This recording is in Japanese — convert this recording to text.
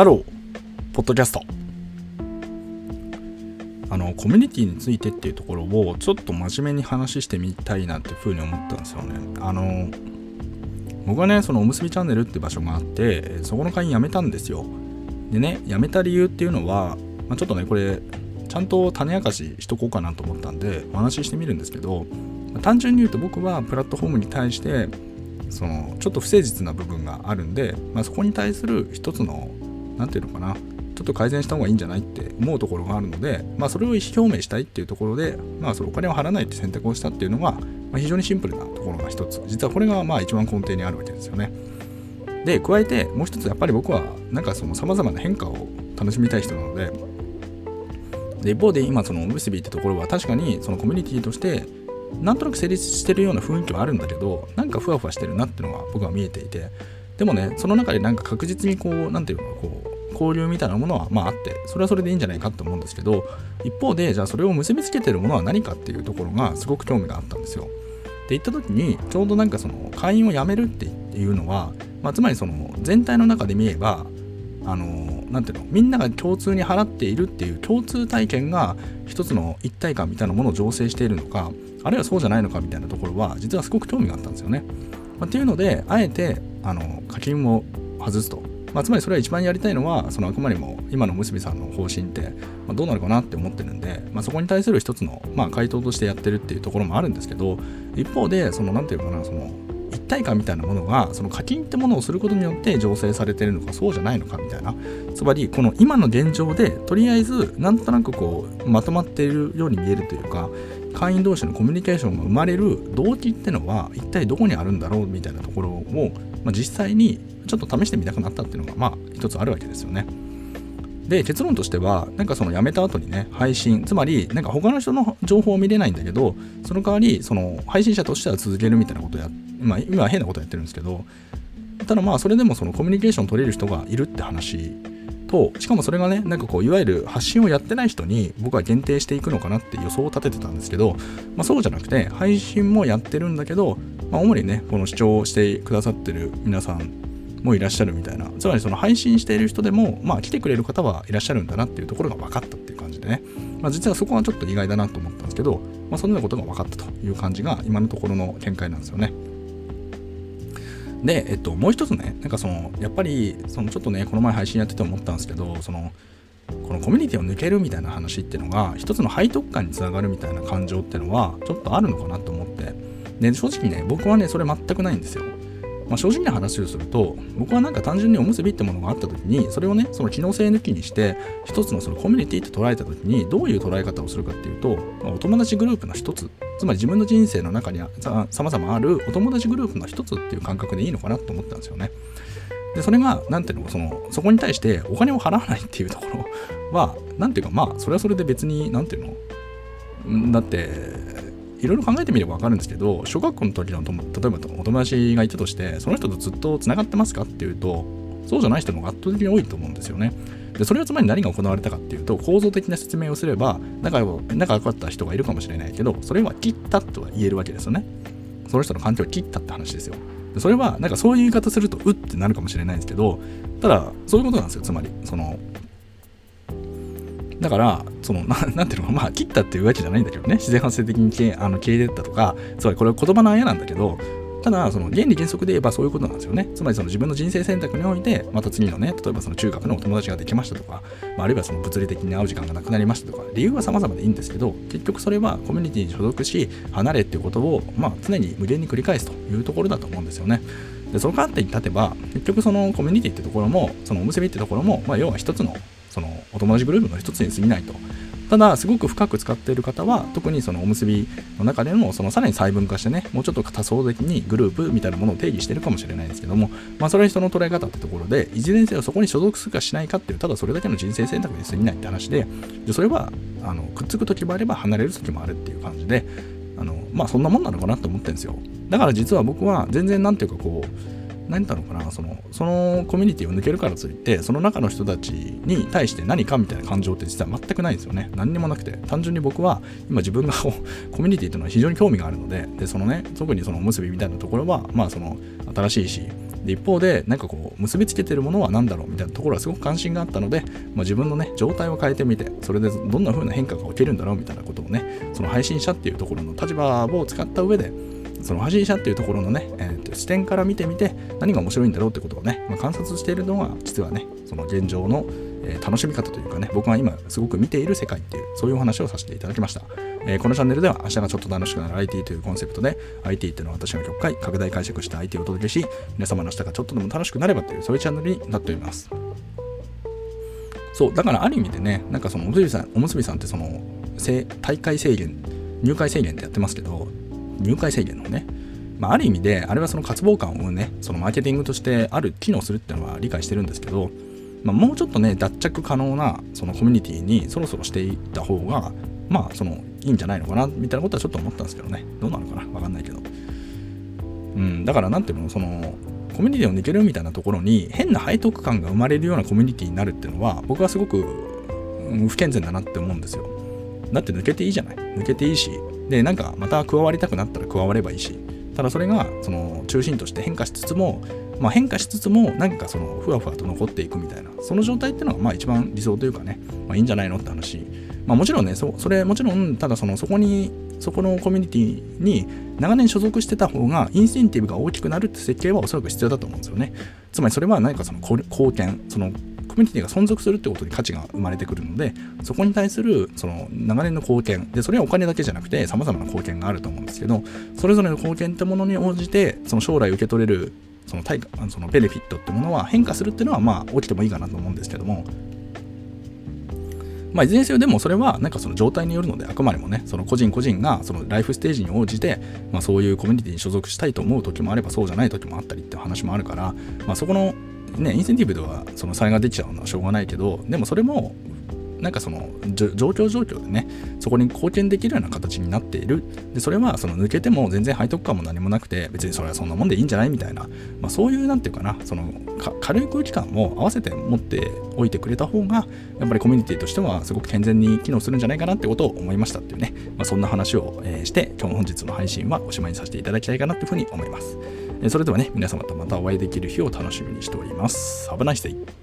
ハロー、ポッドキャスト。あの、コミュニティについてっていうところをちょっと真面目に話してみたいなっていうふうに思ったんですよね。あの、僕はね、そのおむすびチャンネルって場所があって、そこの会員辞めたんですよ。でね、辞めた理由っていうのは、まあ、ちょっとね、これ、ちゃんと種明かししとこうかなと思ったんで、お話ししてみるんですけど、単純に言うと僕はプラットフォームに対してそのちょっと不誠実な部分があるんで、まあ、そこに対する一つの何て言うのかな。ちょっと改善した方がいいんじゃないって思うところがあるので、まあ、それを意思表明したいっていうところで、まあ、そのお金を払わないって選択をしたっていうのが、ま、非常にシンプルなところが一つ。実はこれがまあ一番根底にあるわけですよね。で加えてもう一つやっぱり僕はなんかその様々な変化を楽しみたい人なのでで一方で今そのおむすびってところは確かにそのコミュニティとしてなんとなく成立してるような雰囲気はあるんだけどなんかふわふわしてるなっていうのが僕は見えていてでもねその中でなんか確実にこう何て言うのかこう交流みたいなものはまああってそれはそれでいいんじゃないかと思うんですけど一方でじゃあそれを結びつけてるものは何かっていうところがすごく興味があったんですよ。で行った時にちょうどなんかその会員を辞めるっていうのは、まあ、つまりその全体の中で見ればあのなていうのみんなが共通に払っているっていう共通体験が一つの一体感みたいなものを醸成しているのかあるいはそうじゃないのかみたいなところは実はすごく興味があったんですよね。まあ、っていうのであえてあの課金を外すと。まあ、つまりそれは一番やりたいのはそのあくまでも今のむさんの方針って、ま、どうなるかなって思ってるんで、まあ、そこに対する一つの、まあ、回答としてやってるっていうところもあるんですけど一方でその何て言うかなその一体感みたいなものがその課金ってものをすることによって醸成されてるのかそうじゃないのかみたいな。つまりこの今の現状でとりあえずなんとなくこうまとまっているように見えるというか会員同士のコミュニケーションが生まれる動機ってのは一体どこにあるんだろうみたいなところを、まあ、実際にちょっと試してみたくなったっていうのがまあ一つあるわけですよね。で結論としてはなんかその辞めた後にね配信つまりなんか他の人の情報を見れないんだけどその代わりその配信者としては続けるみたいなことやまあ今は変なことやってるんですけどただまあそれでもそのコミュニケーション取れる人がいるって話としかもそれがねなんかこういわゆる発信をやってない人に僕は限定していくのかなって予想を立ててたんですけど、まあ、そうじゃなくて配信もやってるんだけど、まあ、主にねこの視聴してくださってる皆さんもいらっしゃるみたいなつまりその配信している人でもまあ来てくれる方はいらっしゃるんだなっていうところが分かったっていう感じでね、まあ、実はそこはちょっと意外だなと思ったんですけど、まあ、そんなことが分かったという感じが今のところの見解なんですよね。で、えっと、もう一つね、なんかその、やっぱり、そのちょっとね、この前配信やってて思ったんですけど、その、このコミュニティを抜けるみたいな話っていうのが、一つの背徳感につながるみたいな感情っていうのは、ちょっとあるのかなと思って、で、正直ね、僕はね、それ全くないんですよ。まあ、正直な話をすると僕はなんか単純におむすびってものがあった時にそれをねその機能性抜きにして一つのそのコミュニティって捉えた時にどういう捉え方をするかっていうと、まあ、お友達グループの一つつまり自分の人生の中にさまざまあるお友達グループの一つっていう感覚でいいのかなと思ったんですよね。でそれが何ていうのそのそこに対してお金を払わないっていうところは何ていうかまあそれはそれで別に何ていうのだっていろいろ考えてみれば分かるんですけど小学校の時の例えばお友達がいたとしてその人とずっとつながってますかっていうとそうじゃない人の方が圧倒的に多いと思うんですよね。でそれはつまり何が行われたかっていうと構造的な説明をすれば仲良かった人がいるかもしれないけどそれは切ったとは言えるわけですよね。その人の関係を切ったって話ですよ。それはなんかそういう言い方するとうってなるかもしれないんですけどただそういうことなんですよつまりそのだから、その、な んていうのか、まあ、切ったっていうわけじゃないんだけどね、自然発生的に消えあの消えてったとか、つまりこれは言葉のあやなんだけど、ただ、その原理原則で言えばそういうことなんですよね。つまりその自分の人生選択において、また次のね、例えばその中学のお友達ができましたとか、まあ、あるいはその物理的に会う時間がなくなりましたとか、理由は様々でいいんですけど、結局それはコミュニティに所属し、離れっていうことを、まあ、常に無限に繰り返すというところだと思うんですよね。で、その観点に立てば、結局そのコミュニティってところも、そのおむすびってところも、まあ、要は一つの、そのお友達グループの一つに過ぎないと。ただすごく深く使っている方は特にそのおむすびの中でもそのさらに細分化してねもうちょっと多層的にグループみたいなものを定義してるかもしれないですけどもまあそれは人の捉え方ってところでいずれにせよそこに所属するかしないかっていうただそれだけの人生選択に過ぎないって話ででそれはあのくっつく時もあれば離れる時もあるっていう感じであのまあそんなもんなのかなと思ってるんですよだから実は僕は全然なんていうかこう何だろうかな？そのそのコミュニティを抜けるからといってその中の人たちに対して何かみたいな感情って実は全くないんですよね。何にもなくて。単純に僕は今自分が コミュニティというのは非常に興味があるのででそのね特にそのおむすびみたいなところはまあその新しいしで一方でなんかこう結びつけてるものは何だろうみたいなところはすごく関心があったので、まあ、自分のね状態を変えてみてそれでどんな風な変化が起きるんだろうみたいなことをねその配信者っていうところの立場を使った上でその配信者っていうところのね、えー、と視点から見てみて何が面白いんだろうってことをね、まあ、観察しているのが実はねその現状の、えー、楽しみ方というかね僕が今すごく見ている世界っていうそういうお話をさせていただきました、えー、このチャンネルでは明日がちょっと楽しくなる IT というコンセプトで IT っていうのは私が極快拡大解釈した IT をお届けし皆様の明日がちょっとでも楽しくなればというそういうチャンネルになっております。そうだからある意味でねなんかそのおむすびさんおむすびさんってその大会制限入会制限ってやってますけど入会制限のね、まあ、ある意味であれはその渇望感をねそのマーケティングとしてある機能するっていうのは理解してるんですけど、まあ、もうちょっとね脱着可能なそのコミュニティにそろそろしていった方がまあそのいいんじゃないのかなみたいなことはちょっと思ったんですけどね。どうなのかなわかんないけど。うんだからなんていうのそのコミュニティを抜けるみたいなところに変な背徳感が生まれるようなコミュニティになるっていうのは僕はすごく不健全だなって思うんですよ。だって抜けていいじゃない。抜けていいしでなんかまた加わりたくなったら加わればいいしただそれがその中心として変化しつつも、まあ、変化しつつも何かそのふわふわと残っていくみたいなその状態っていうのがまあ一番理想というかね、まあ、いいんじゃないのって話、まあ、もちろんねそれもちろんただそのそこにそこのコミュニティに長年所属してた方がインセンティブが大きくなるって設計はおそらく必要だと思うんですよね。つまりそれは何かその貢献そのミュニティが存続するってことに価値が生まれてくるのでそこに対するその長年の貢献。でそれはお金だけじゃなくて様々な貢献があると思うんですけどそれぞれの貢献ってものに応じてその将来受け取れるその対そのベネフィットってものは変化するっていうのはまあ起きてもいいかなと思うんですけども。まあ、いずれにせよでもそれはなんかその状態によるのであくまでもねその個人個人がそのライフステージに応じて、まあ、そういうコミュニティに所属したいと思う時もあればそうじゃない時もあったりっていう話もあるから、まあ、そこのね、インセンティブではその差が出ちゃうのはしょうがないけどでもそれもなんかその状況状況でねそこに貢献できるような形になっている。でそれはその抜けても全然背徳感も何もなくて別にそれはそんなもんでいいんじゃないみたいな、まあ、そういうなんていうかなその軽い空気感も合わせて持っておいてくれた方がやっぱりコミュニティとしてはすごく健全に機能するんじゃないかなってことを思いましたっていうね、まあ、そんな話を、えして今日本日の配信はおしまいにさせていただきたいかなというふうに思います。それではね、皆様とまたお会いできる日を楽しみにしております。Have a nice day!